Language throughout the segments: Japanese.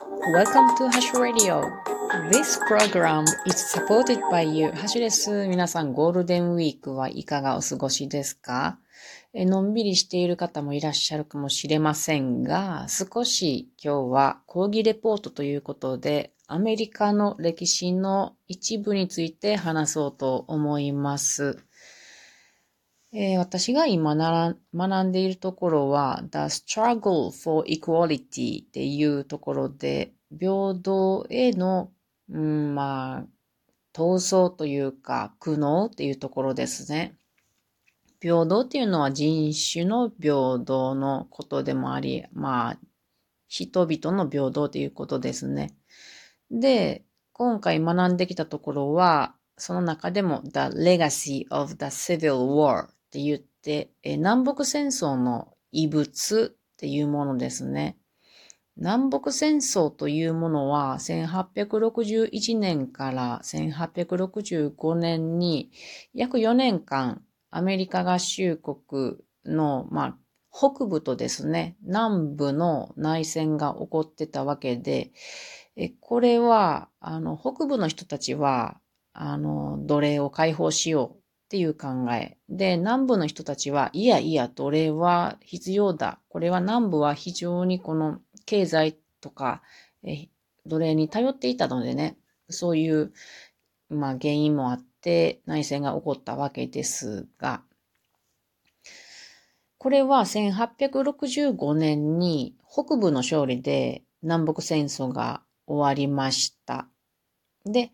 Welcome to Hash Radio. This program is supported by you. ハシです。皆さん、ゴールデンウィークはいかがお過ごしですか？えのんびりしている方もいらっしゃるかもしれませんが、少し今日は講義レポートということで、アメリカの歴史の一部について話そうと思います。えー、私が今なら学んでいるところは The Struggle for Equality っていうところで平等への、うん、まあ、闘争というか苦悩っていうところですね。平等っていうのは人種の平等のことでもあり、まあ、人々の平等ということですね。で、今回学んできたところは、その中でも The Legacy of the Civil War って言って、え南北戦争の遺物っていうものですね。南北戦争というものは1861年から1865年に約4年間アメリカ合衆国の、まあ、北部とですね、南部の内戦が起こってたわけで、これは、あの、北部の人たちは、あの、奴隷を解放しようっていう考え。で、南部の人たちは、いやいや、奴隷は必要だ。これは南部は非常にこの経済とか、え奴隷に頼っていたのでね、そういう、まあ原因もあって内戦が起こったわけですが、これは1865年に北部の勝利で南北戦争が終わりました。で、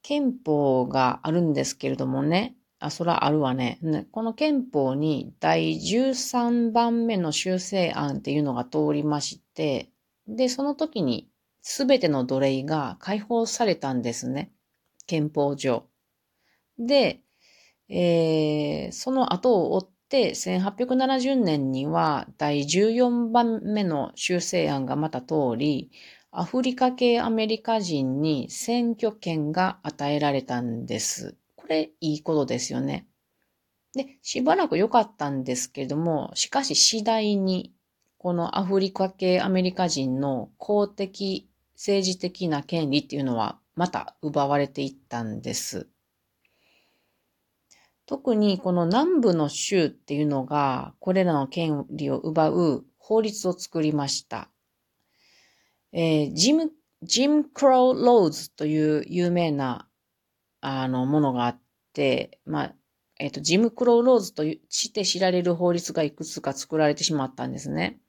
憲法があるんですけれどもね、あ、そらあるわね。この憲法に第13番目の修正案っていうのが通りまして、で、その時に全ての奴隷が解放されたんですね。憲法上。で、えー、その後を追って1870年には第14番目の修正案がまた通り、アフリカ系アメリカ人に選挙権が与えられたんです。これいいことですよね。で、しばらく良かったんですけども、しかし次第に、このアフリカ系アメリカ人の公的、政治的な権利っていうのはまた奪われていったんです。特にこの南部の州っていうのが、これらの権利を奪う法律を作りました。えー、ジム、ジム・クロー・ローズという有名なあの、ものがあって、まあ、えっ、ー、と、ジム・クロー・ローズとして知られる法律がいくつか作られてしまったんですね。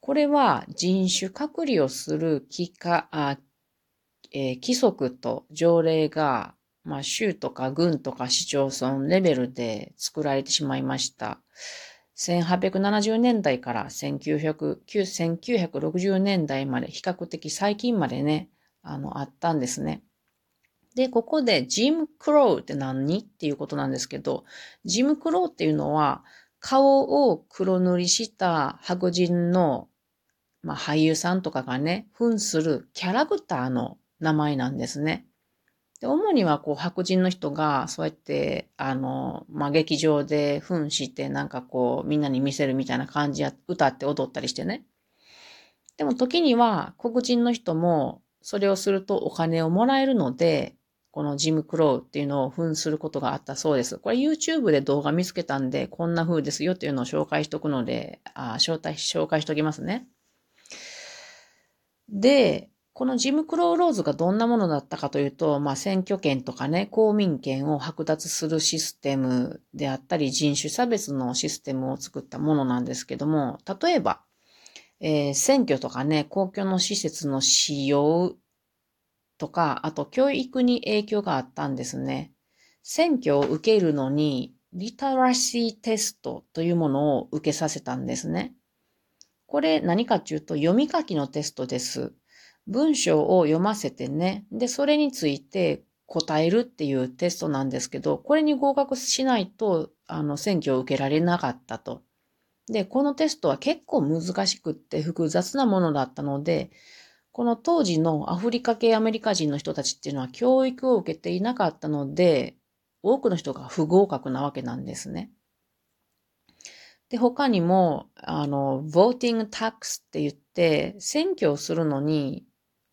これは人種隔離をする規かあ、えー、規則と条例が、まあ、州とか郡とか市町村レベルで作られてしまいました。1870年代から1900 1960年代まで比較的最近までね、あの、あったんですね。で、ここでジム・クローって何？っていうことなんですけど、ジム・クローっていうのは、顔を黒塗りした白人の、まあ、俳優さんとかがね、扮するキャラクターの名前なんですね。で、主にはこう白人の人がそうやって、あの、まあ、劇場で扮してなんかこうみんなに見せるみたいな感じや、歌って踊ったりしてね。でも時には黒人の人もそれをするとお金をもらえるので、このジム・クローっていうのを扮することがあったそうです。これ YouTube で動画見つけたんで、こんな風ですよっていうのを紹介しとくので、あ紹介紹介しときますね。で、このジム・クロー・ローズがどんなものだったかというと、まあ選挙権とかね、公民権を剥奪するシステムであったり、人種差別のシステムを作ったものなんですけども、例えば、えー、選挙とかね、公共の施設の使用とか、あと教育に影響があったんですね。選挙を受けるのに、リタラシーテストというものを受けさせたんですね。これ何かっていうと読み書きのテストです。文章を読ませてね。で、それについて答えるっていうテストなんですけど、これに合格しないと、あの、選挙を受けられなかったと。で、このテストは結構難しくって複雑なものだったので、この当時のアフリカ系アメリカ人の人たちっていうのは教育を受けていなかったので、多くの人が不合格なわけなんですね。で、他にも、あの、voting tax って言って、選挙をするのに、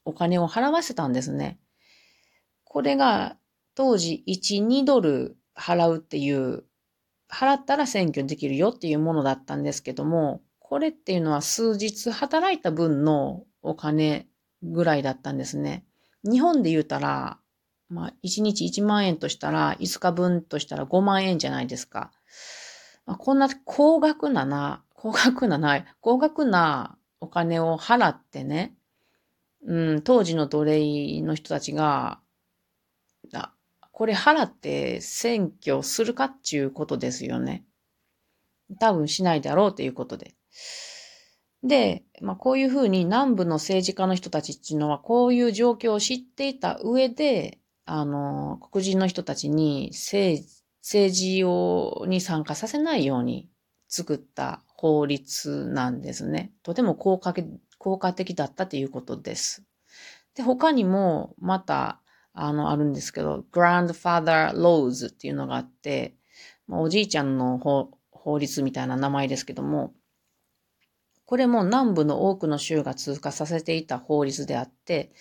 お金を払わせたんですね。これが当時1、2ドル払うっていう、払ったら選挙できるよっていうものだったんですけども、これっていうのは数日働いた分のお金ぐらいだったんですね。日本で言うたら、まあ、1日1万円としたら、5日分としたら5万円じゃないですか。まあ、こんな高額なな、高額なな、高額なお金を払ってね、うん、当時の奴隷の人たちが、あ、これ払って選挙するかっていうことですよね。多分しないだろうということで。で、まあ、こういうふうに南部の政治家の人たちっていうのはこういう状況を知っていた上で、あの、黒人の人たちに政政治を、に参加させないように作った法律なんですね。とても効果効果的だったということです。で、他にもまた、あの、あるんですけど、grandfather laws っていうのがあって、まあ、おじいちゃんの法律みたいな名前ですけども、これも南部の多くの州が通過させていた法律であって、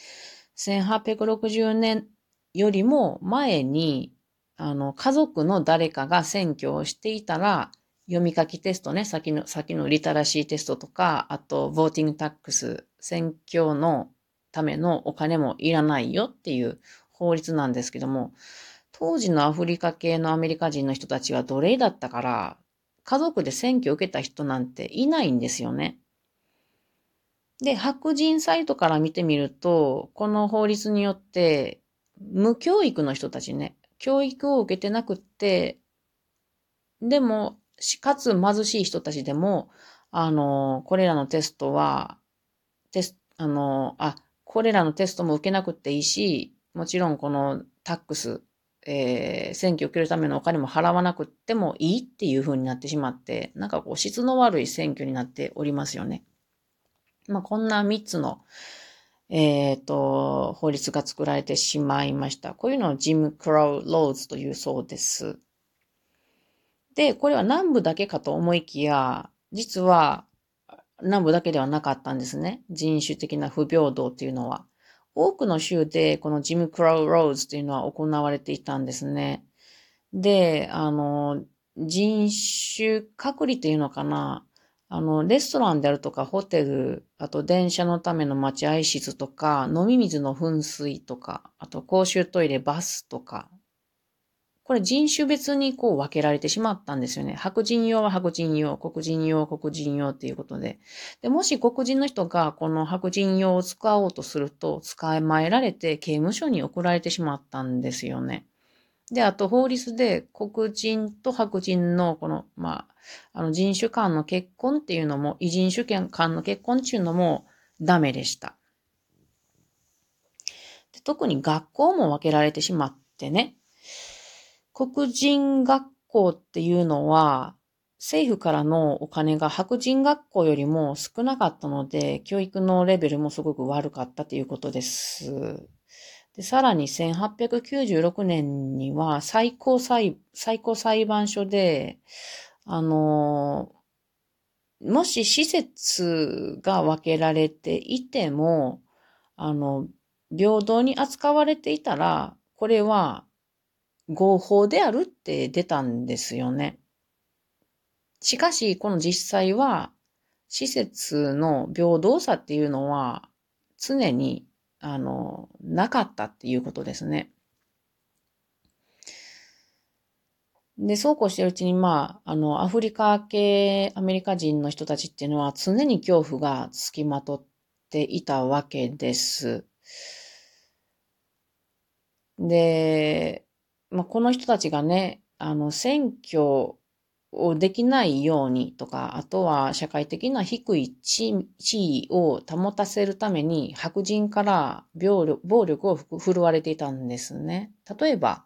1860年よりも前に、あの、家族の誰かが選挙をしていたら、読み書きテストね、先の、先のリタラシーテストとか、あと、ボーティングタックス、選挙のためのお金もいらないよっていう法律なんですけども、当時のアフリカ系のアメリカ人の人たちは奴隷だったから、家族で選挙を受けた人なんていないんですよね。で、白人サイトから見てみると、この法律によって、無教育の人たちね、教育を受けてなくって、でも、しかつ貧しい人たちでも、あの、これらのテストは、テス、あの、あ、これらのテストも受けなくていいし、もちろんこのタックス、えー、選挙を受けるためのお金も払わなくてもいいっていう風になってしまって、なんかこう質の悪い選挙になっておりますよね。まあ、こんな3つの、えっ、ー、と、法律が作られてしまいました。こういうのをジム・クロウ・ローズというそうです。で、これは南部だけかと思いきや、実は南部だけではなかったんですね。人種的な不平等っていうのは。多くの州でこのジム・クラウ・ローズというのは行われていたんですね。で、あの、人種隔離というのかな。あの、レストランであるとか、ホテル、あと電車のための待合室とか、飲み水の噴水とか、あと公衆トイレ、バスとか、これ人種別にこう分けられてしまったんですよね。白人用は白人用、黒人用黒人用っていうことで。で、もし黒人の人がこの白人用を使おうとすると、使いまえられて刑務所に送られてしまったんですよね。で、あと法律で黒人と白人のこの、まあ、あの人種間の結婚っていうのも、異人種間の結婚っていうのもダメでした。で特に学校も分けられてしまってね。黒人学校っていうのは、政府からのお金が白人学校よりも少なかったので、教育のレベルもすごく悪かったということです。でさらに1896年には最高裁、最高裁判所で、あの、もし施設が分けられていても、あの、平等に扱われていたら、これは合法であるって出たんですよね。しかし、この実際は、施設の平等さっていうのは、常に、あの、なかったっていうことですね。で、そうこうしてるうちに、まあ、あの、アフリカ系アメリカ人の人たちっていうのは常に恐怖がつきまとっていたわけです。で、まあ、この人たちがね、あの、選挙をできないようにとか、あとは社会的な低い地位を保たせるために白人から暴力を振るわれていたんですね。例えば、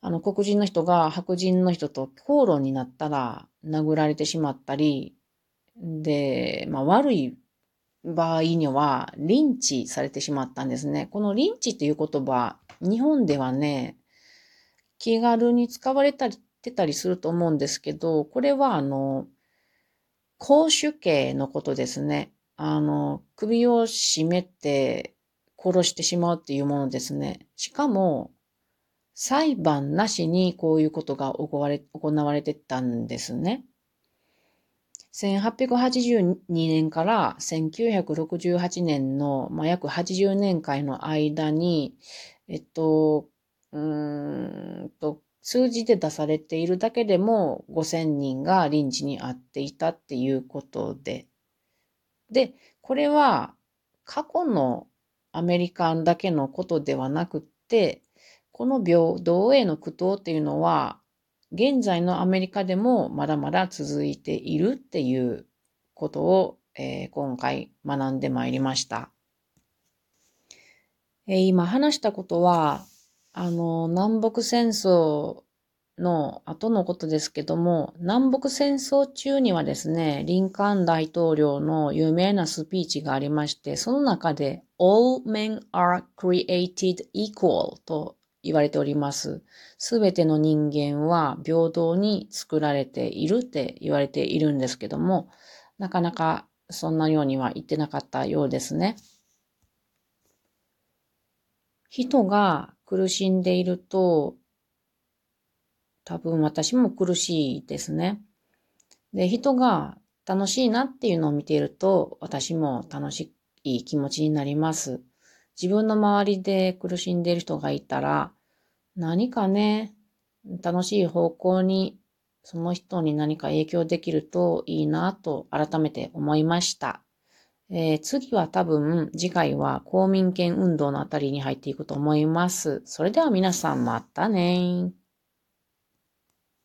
あの、黒人の人が白人の人と口論になったら殴られてしまったり、で、まあ、悪い場合にはリンチされてしまったんですね。このリンチっていう言葉、日本ではね、気軽に使われたりてたりすると思うんですけど、これはあの、公主刑のことですね。あの、首を絞めて、殺してしまうっていうものですね。しかも、裁判なしにこういうことが行われ行われてたんですね。1882年から1968年の、まあ、約80年間の間に、えっと、うーんと、数字で出されているだけでも5000人が臨時にあっていたっていうことで。で、これは過去のアメリカンだけのことではなくって、この平等への苦闘っていうのは、現在のアメリカでもまだまだ続いているっていうことを、えー、今回学んでまいりました。えー、今話したことは、あの、南北戦争の後のことですけども、南北戦争中にはですね、リンカーン大統領の有名なスピーチがありまして、その中で All men are created equal と言われております。すべての人間は平等に作られているって言われているんですけども、なかなかそんなようには言ってなかったようですね。人が苦しんでいると、多分私も苦しいですね。で、人が楽しいなっていうのを見ていると、私も楽しい気持ちになります。自分の周りで苦しんでいる人がいたら、何かね、楽しい方向にその人に何か影響できるといいなと改めて思いました。えー、次は多分、次回は公民権運動のあたりに入っていくと思います。それでは皆さんまたね